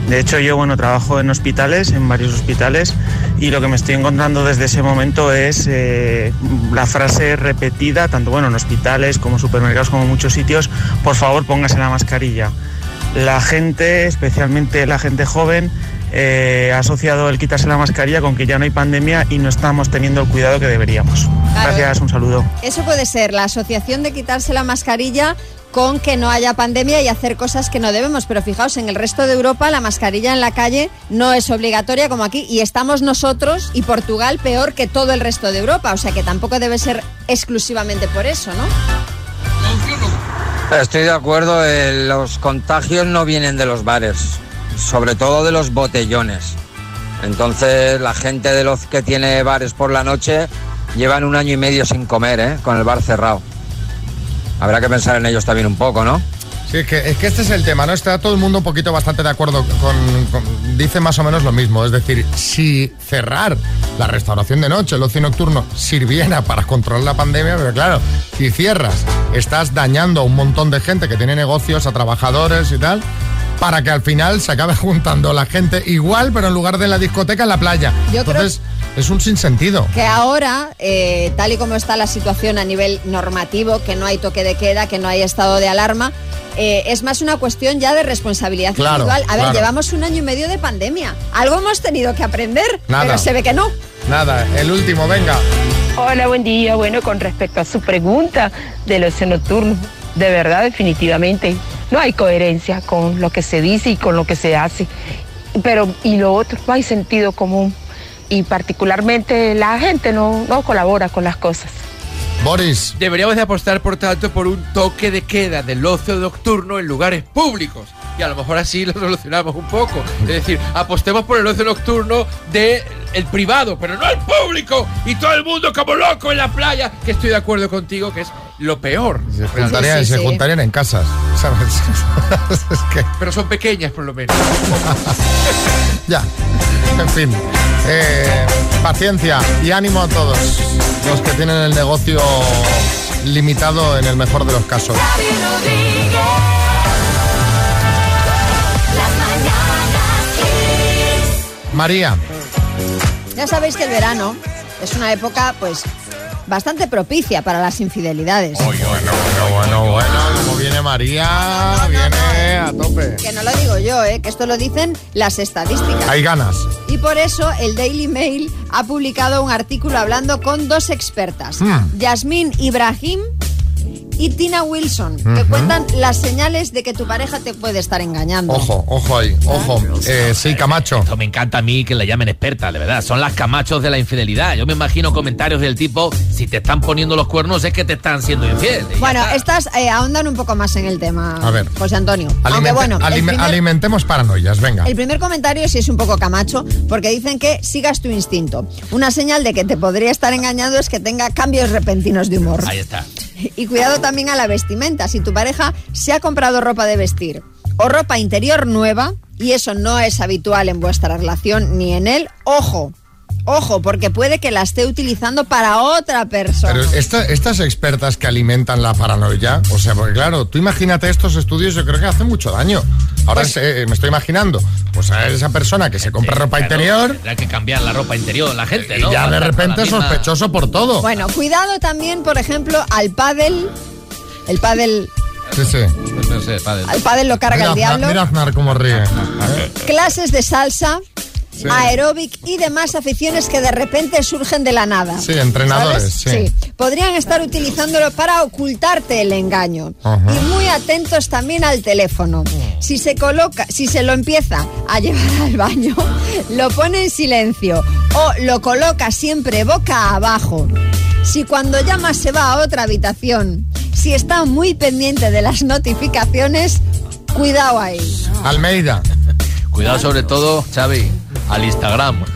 [SPEAKER 22] De hecho, yo bueno, trabajo en hospitales, en varios hospitales, y lo que me estoy encontrando desde ese momento es eh, la frase repetida, tanto bueno, en hospitales como supermercados, como muchos sitios, por favor póngase la mascarilla. La gente, especialmente la gente joven, eh, ha asociado el quitarse la mascarilla con que ya no hay pandemia y no estamos teniendo el cuidado que deberíamos. Gracias, un saludo.
[SPEAKER 3] Eso puede ser la asociación de quitarse la mascarilla con que no haya pandemia y hacer cosas que no debemos. Pero fijaos, en el resto de Europa la mascarilla en la calle no es obligatoria como aquí y estamos nosotros y Portugal peor que todo el resto de Europa. O sea que tampoco debe ser exclusivamente por eso, ¿no?
[SPEAKER 23] Estoy de acuerdo, eh, los contagios no vienen de los bares, sobre todo de los botellones. Entonces la gente de los que tiene bares por la noche llevan un año y medio sin comer, ¿eh? con el bar cerrado. Habrá que pensar en ellos también un poco, ¿no?
[SPEAKER 2] Sí, es que, es que este es el tema, ¿no? Está todo el mundo un poquito bastante de acuerdo con, con- Dice más o menos lo mismo, es decir, si cerrar la restauración de noche, el ocio nocturno, sirviera para controlar la pandemia, pero claro, si cierras, estás dañando a un montón de gente que tiene negocios, a trabajadores y tal, para que al final se acabe <laughs> juntando la gente igual, pero en lugar de la discoteca, en la playa.
[SPEAKER 3] Yo creo-
[SPEAKER 2] Entonces, es un sinsentido.
[SPEAKER 3] Que ahora, eh, tal y como está la situación a nivel normativo, que no hay toque de queda, que no hay estado de alarma, eh, es más una cuestión ya de responsabilidad
[SPEAKER 2] Claro,
[SPEAKER 3] individual. A ver,
[SPEAKER 2] claro.
[SPEAKER 3] llevamos un año y medio de pandemia. Algo hemos tenido que aprender,
[SPEAKER 2] Nada.
[SPEAKER 3] pero se ve que no.
[SPEAKER 2] Nada, el último, venga.
[SPEAKER 24] Hola, buen día. Bueno, con respecto a su pregunta del ocio nocturno, de verdad, definitivamente, no hay coherencia con lo que se dice y con lo que se hace. Pero, y lo otro, no hay sentido común. Y particularmente la gente no, no colabora con las cosas.
[SPEAKER 2] Boris.
[SPEAKER 6] Deberíamos de apostar, por tanto, por un toque de queda del ocio nocturno en lugares públicos. Y a lo mejor así lo solucionamos un poco. Es decir, apostemos por el ocio nocturno del el privado, pero no el público. Y todo el mundo como loco en la playa. Que estoy de acuerdo contigo, que es lo peor.
[SPEAKER 2] Se juntarían, se juntarían en casas, <laughs> ¿sabes? es que...
[SPEAKER 6] Pero son pequeñas, por lo menos. <laughs>
[SPEAKER 2] Ya, en fin. Eh, paciencia y ánimo a todos los que tienen el negocio limitado en el mejor de los casos. María,
[SPEAKER 3] Ya sabéis que el verano es una época, pues, bastante propicia para las infidelidades.
[SPEAKER 2] bueno, bueno, bueno, como viene María, viene a tope.
[SPEAKER 3] Que no lo digo yo, ¿eh? que esto lo dicen las estadísticas.
[SPEAKER 2] Hay ganas.
[SPEAKER 3] Y por eso el Daily Mail ha publicado un artículo hablando con dos expertas,
[SPEAKER 2] Hmm.
[SPEAKER 3] Yasmín Ibrahim y Tina Wilson, que
[SPEAKER 2] Ujú.
[SPEAKER 3] cuentan las señales de que tu pareja te puede estar engañando.
[SPEAKER 2] Ojo, ojo ahí, ojo. Eh, sí, Camacho.
[SPEAKER 11] Esto me encanta a mí que le llamen experta, de verdad. Son las camachos de la infidelidad. Yo me imagino comentarios del tipo, si te están poniendo los cuernos es que te están siendo infiel.
[SPEAKER 3] Bueno, estas eh, ahondan un poco más en el tema,
[SPEAKER 2] A ver.
[SPEAKER 3] José Antonio. Aunque bueno,
[SPEAKER 2] alime-
[SPEAKER 3] primer-
[SPEAKER 2] alimentemos paranoias, venga.
[SPEAKER 3] El primer comentario sí es un poco camacho, porque dicen que sigas tu instinto. Una señal de que te podría estar engañando es que tenga cambios repentinos de humor.
[SPEAKER 11] Ahí está. <laughs>
[SPEAKER 3] Y cuidado también a la vestimenta. Si tu pareja se ha comprado ropa de vestir o ropa interior nueva, y eso no es habitual en vuestra relación ni en él, ojo. Ojo, porque puede que la esté utilizando para otra persona.
[SPEAKER 2] Pero esta- estas expertas que alimentan la paranoia, o sea, porque claro, tú imagínate estos estudios, yo creo que hacen mucho daño. Ahora
[SPEAKER 3] Pues
[SPEAKER 2] se- me estoy imaginando, pues a esa persona que se compra ropa
[SPEAKER 11] Claro,
[SPEAKER 2] interior
[SPEAKER 11] Tendrá que cambiar la ropa interior la gente,
[SPEAKER 2] y
[SPEAKER 11] ¿no?
[SPEAKER 2] ya de repente sospechoso por todo.
[SPEAKER 3] Bueno, cuidado también, por ejemplo, al pádel. El pádel,
[SPEAKER 2] Sí, sí.
[SPEAKER 11] No sé, padre.
[SPEAKER 3] al pádel lo carga
[SPEAKER 2] mira,
[SPEAKER 3] el diablo.
[SPEAKER 2] Mira Aznar cómo ríe.
[SPEAKER 3] Clases de salsa,
[SPEAKER 2] Sí.
[SPEAKER 3] aeróbic y demás aficiones que de repente surgen de la nada.
[SPEAKER 2] Sí, entrenadores, sí.
[SPEAKER 3] Podrían estar utilizándolo para ocultarte el engaño.
[SPEAKER 2] Ajá.
[SPEAKER 3] Y muy atentos también al teléfono. Si se coloca, si se lo empieza a llevar al baño, <laughs> lo pone en silencio o lo coloca siempre boca abajo. Si cuando llama se va a otra habitación, si está muy pendiente de las notificaciones, cuidado ahí.
[SPEAKER 2] Almeida.
[SPEAKER 11] Cuidado sobre todo, Xavi, al Instagram. <laughs>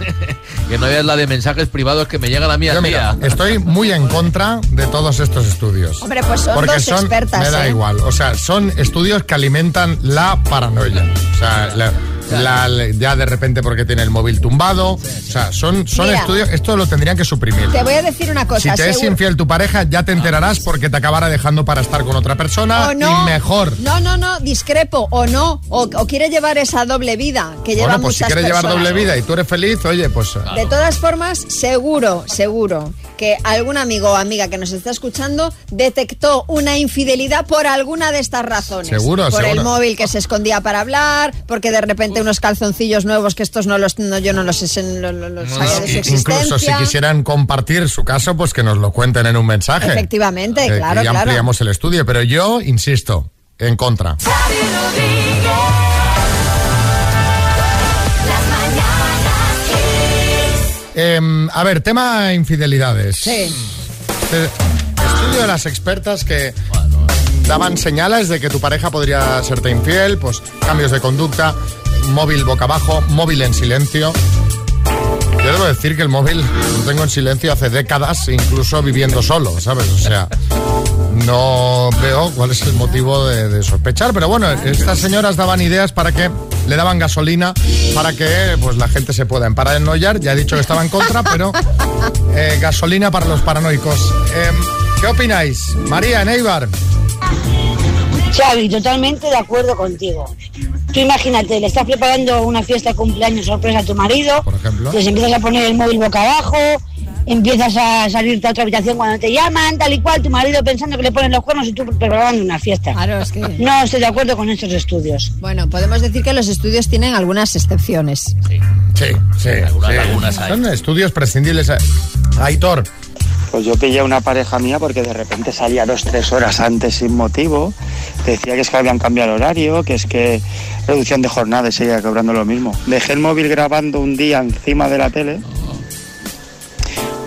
[SPEAKER 11] Que no veas la de mensajes privados que me llegan a mí al día.
[SPEAKER 2] estoy muy en contra de todos estos estudios.
[SPEAKER 3] Hombre, pues son
[SPEAKER 2] Porque
[SPEAKER 3] dos
[SPEAKER 2] son,
[SPEAKER 3] expertas,
[SPEAKER 2] me da
[SPEAKER 3] ¿eh?
[SPEAKER 2] igual, o sea, son estudios que alimentan la paranoia. O sea, la- la- ya de repente porque tiene el móvil tumbado. O sea, son, son
[SPEAKER 3] Mira.
[SPEAKER 2] estudios, esto lo tendrían que suprimir.
[SPEAKER 3] Te voy a decir una cosa.
[SPEAKER 2] Si te es
[SPEAKER 3] seguro-
[SPEAKER 2] infiel tu pareja, ya te enterarás porque te acabará dejando para estar con otra persona
[SPEAKER 3] o no,
[SPEAKER 2] y mejor.
[SPEAKER 3] No, no, no, discrepo, o no, o, o quiere llevar esa doble vida que lleva
[SPEAKER 2] Bueno, pues si
[SPEAKER 3] muchas
[SPEAKER 2] quieres llevar doble vida y tú eres feliz, oye, pues...
[SPEAKER 3] De todas formas, seguro, seguro que algún amigo o amiga que nos está escuchando detectó una infidelidad por alguna de estas razones.
[SPEAKER 2] Seguro,
[SPEAKER 3] Por el móvil que se escondía para hablar, porque de repente unos calzoncillos nuevos que estos no los no, yo no los, sé, no, no los sabía de su existencia.
[SPEAKER 2] Incluso si quisieran compartir su caso, pues que nos lo cuenten en un mensaje.
[SPEAKER 3] Efectivamente,
[SPEAKER 2] Eh,
[SPEAKER 3] claro,
[SPEAKER 2] y
[SPEAKER 3] claro.
[SPEAKER 2] ampliamos el estudio, pero yo insisto, en contra. Em, a ver, tema infidelidades.
[SPEAKER 3] Sí.
[SPEAKER 2] Este estudio de las expertas que daban señales de que tu pareja podría serte infiel, pues cambios de conducta, móvil boca abajo, móvil en silencio. Yo debo decir que el móvil lo tengo en silencio hace décadas, incluso viviendo solo, ¿sabes? O sea, no veo cuál es el motivo de, de sospechar, pero bueno, estas señoras daban ideas para que le daban gasolina para que pues la gente se pueda emparanoiar. Ya he dicho que estaba en contra, pero eh, gasolina para los paranoicos. Em, ¿Qué opináis? María, en Eibar.
[SPEAKER 25] Xavi, totalmente de acuerdo contigo. Tú imagínate, le estás preparando una fiesta de cumpleaños sorpresa a tu marido,
[SPEAKER 2] Por ejemplo.
[SPEAKER 25] les empiezas a poner el móvil boca abajo, empiezas a salirte a otra habitación cuando te llaman, tal y cual, tu marido pensando que le ponen los cuernos y tú preparando una fiesta.
[SPEAKER 3] Claro, es que...
[SPEAKER 25] No estoy de acuerdo con estos estudios.
[SPEAKER 3] Bueno, podemos decir que los estudios tienen algunas excepciones.
[SPEAKER 2] Sí, sí. sí. Son estudios prescindibles. Aitor.
[SPEAKER 26] Pues yo pillé a una pareja mía porque de repente salía dos, tres horas antes sin motivo. Decía que es que habían cambiado el horario, que es que reducción de jornada y seguía cobrando lo mismo. Dejé el móvil grabando un día encima de la tele.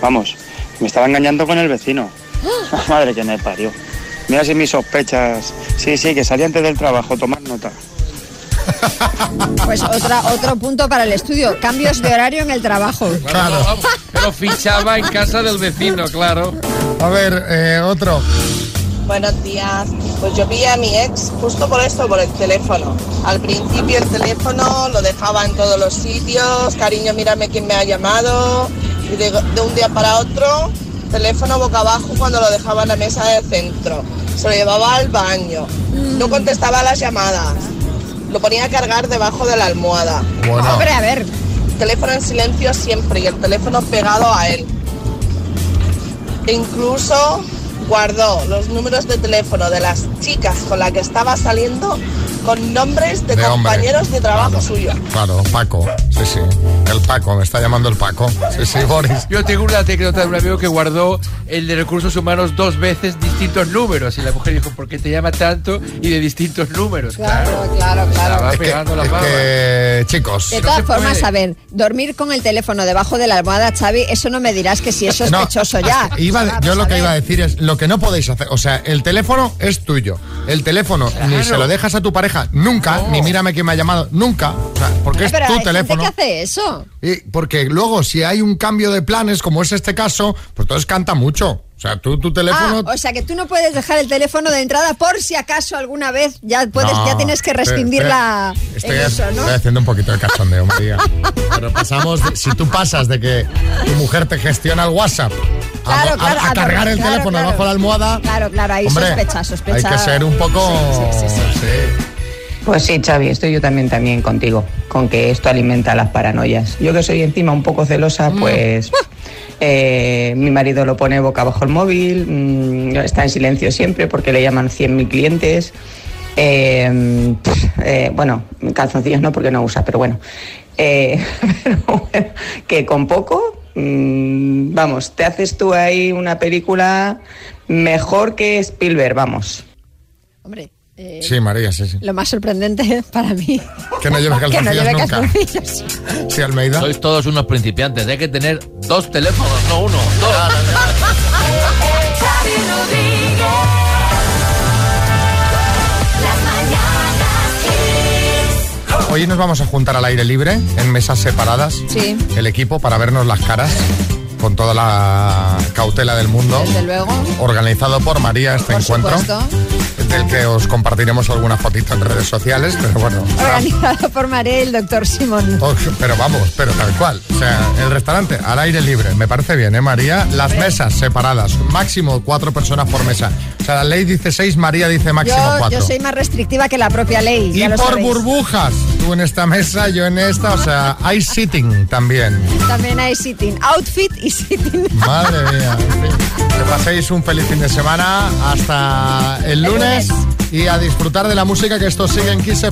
[SPEAKER 26] Vamos, me estaba engañando con el vecino. <laughs> Madre que me parió. Mira si mis sospechas. Sí, sí, que salía antes del trabajo, tomar nota.
[SPEAKER 3] Pues otra, otro punto para el estudio, cambios de horario en el trabajo.
[SPEAKER 2] Claro.
[SPEAKER 6] Pero fichaba en casa del vecino, claro.
[SPEAKER 2] A ver, eh, otro.
[SPEAKER 27] Buenos días. Pues yo vi a mi ex justo por esto, por el teléfono. Al principio el teléfono lo dejaba en todos los sitios, cariño, mírame quién me ha llamado. Y de, de un día para otro, teléfono boca abajo cuando lo dejaba en la mesa del centro. Se lo llevaba al baño. No contestaba las llamadas. Lo ponía a cargar debajo de la almohada.
[SPEAKER 2] Bueno.
[SPEAKER 3] Hombre, a ver.
[SPEAKER 27] Teléfono en silencio siempre y el teléfono pegado a él. E incluso guardó los números de teléfono de las chicas con las que estaba saliendo con nombres de,
[SPEAKER 2] De hombre.
[SPEAKER 27] compañeros de trabajo suyo.
[SPEAKER 2] Claro, Paco. Sí, sí. El Paco, me está llamando el Paco. Sí, sí, Boris.
[SPEAKER 6] Yo tengo una anécdota de un amigo que guardó el de recursos humanos dos veces distintos números. Y la mujer dijo, ¿por qué te llama tanto y de distintos números?
[SPEAKER 3] Claro, claro, claro.
[SPEAKER 6] Estaba
[SPEAKER 2] Es que-
[SPEAKER 6] pegando la
[SPEAKER 2] es que, chicos.
[SPEAKER 3] De todas formas, a ver, dormir con el teléfono debajo de la almohada, Xavi, eso no me dirás que si es sospechoso ya.
[SPEAKER 2] Iba yo lo que iba a decir es lo que no podéis hacer. O sea, el teléfono es tuyo. El teléfono ni se lo dejas a tu pareja nunca, ni mírame quién me ha llamado nunca. O sea, porque es
[SPEAKER 3] Pero
[SPEAKER 2] tu
[SPEAKER 3] hay
[SPEAKER 2] teléfono.
[SPEAKER 3] gente que hace eso.
[SPEAKER 2] Y porque luego, si hay un cambio de planes, como es este caso, pues entonces canta mucho. O sea, tú tu teléfono.
[SPEAKER 3] Ah, o sea que tú no puedes dejar el teléfono de entrada por si acaso alguna vez ya puedes,
[SPEAKER 2] No,
[SPEAKER 3] ya tienes que rescindir la
[SPEAKER 2] Estoy,
[SPEAKER 3] ¿no?
[SPEAKER 2] estoy haciendo un poquito de cachondeo, María. <laughs> Pero pasamos, de- si tú pasas de que tu mujer te gestiona el WhatsApp a,
[SPEAKER 3] Claro,
[SPEAKER 2] a-
[SPEAKER 3] claro,
[SPEAKER 2] a
[SPEAKER 3] a-
[SPEAKER 2] cargar el
[SPEAKER 3] claro,
[SPEAKER 2] teléfono debajo de la almohada.
[SPEAKER 3] Claro, claro, ahí
[SPEAKER 2] Hombre,
[SPEAKER 3] sospecha, sospecha.
[SPEAKER 2] Hay que ser un poco.
[SPEAKER 3] Sí, sí, sí.
[SPEAKER 2] sí.
[SPEAKER 28] Pues sí, Xavi, estoy yo también, también contigo, con que esto alimenta las paranoias. Yo que soy encima un poco celosa, pues eh, mi marido lo pone boca abajo el móvil, mm, está en silencio siempre porque le llaman 100.000 clientes. Eh, pf, eh, bueno, calzoncillos no porque no usa, pero bueno. Eh, <laughs> pero bueno, que con poco, mm, vamos, te haces tú ahí una película mejor que Spielberg, vamos.
[SPEAKER 3] Hombre, eh,
[SPEAKER 2] Sí, María, sí, sí.
[SPEAKER 3] lo más sorprendente <laughs> para mí.
[SPEAKER 2] Que no lleves <laughs>
[SPEAKER 3] que no
[SPEAKER 2] calzoncillos
[SPEAKER 3] lleve
[SPEAKER 2] nunca.
[SPEAKER 3] calzoncillos.
[SPEAKER 2] Sí, Almeida.
[SPEAKER 11] Sois todos unos principiantes. Hay que tener dos teléfonos, no uno. Dos.
[SPEAKER 2] Hoy nos vamos a juntar al aire libre, en mesas separadas,
[SPEAKER 3] Sí,
[SPEAKER 2] el equipo, para vernos las caras, con toda la cautela del mundo.
[SPEAKER 3] desde luego.
[SPEAKER 2] Organizado por María este
[SPEAKER 3] Por
[SPEAKER 2] encuentro,
[SPEAKER 3] supuesto.
[SPEAKER 2] Del que os compartiremos alguna fotito en redes sociales, pero bueno.
[SPEAKER 3] Organizado por María y el doctor Simón.
[SPEAKER 2] Oh, pero vamos, pero tal cual. O sea, el restaurante al aire libre, me parece bien, ¿eh, María? Las mesas separadas, máximo cuatro personas por mesa. O sea, la ley dice seis, María dice máximo
[SPEAKER 3] Yo,
[SPEAKER 2] cuatro.
[SPEAKER 3] yo soy más restrictiva que la propia ley.
[SPEAKER 2] y
[SPEAKER 3] ya
[SPEAKER 2] por
[SPEAKER 3] sabéis.
[SPEAKER 2] burbujas, tú en esta mesa, yo en esta, o sea, hay sitting también.
[SPEAKER 3] También hay sitting. Outfit y sitting.
[SPEAKER 2] Madre mía. en fin. Que paséis un feliz fin de semana. Hasta el lunes. Y a disfrutar de la música que esto sigue en Kiss.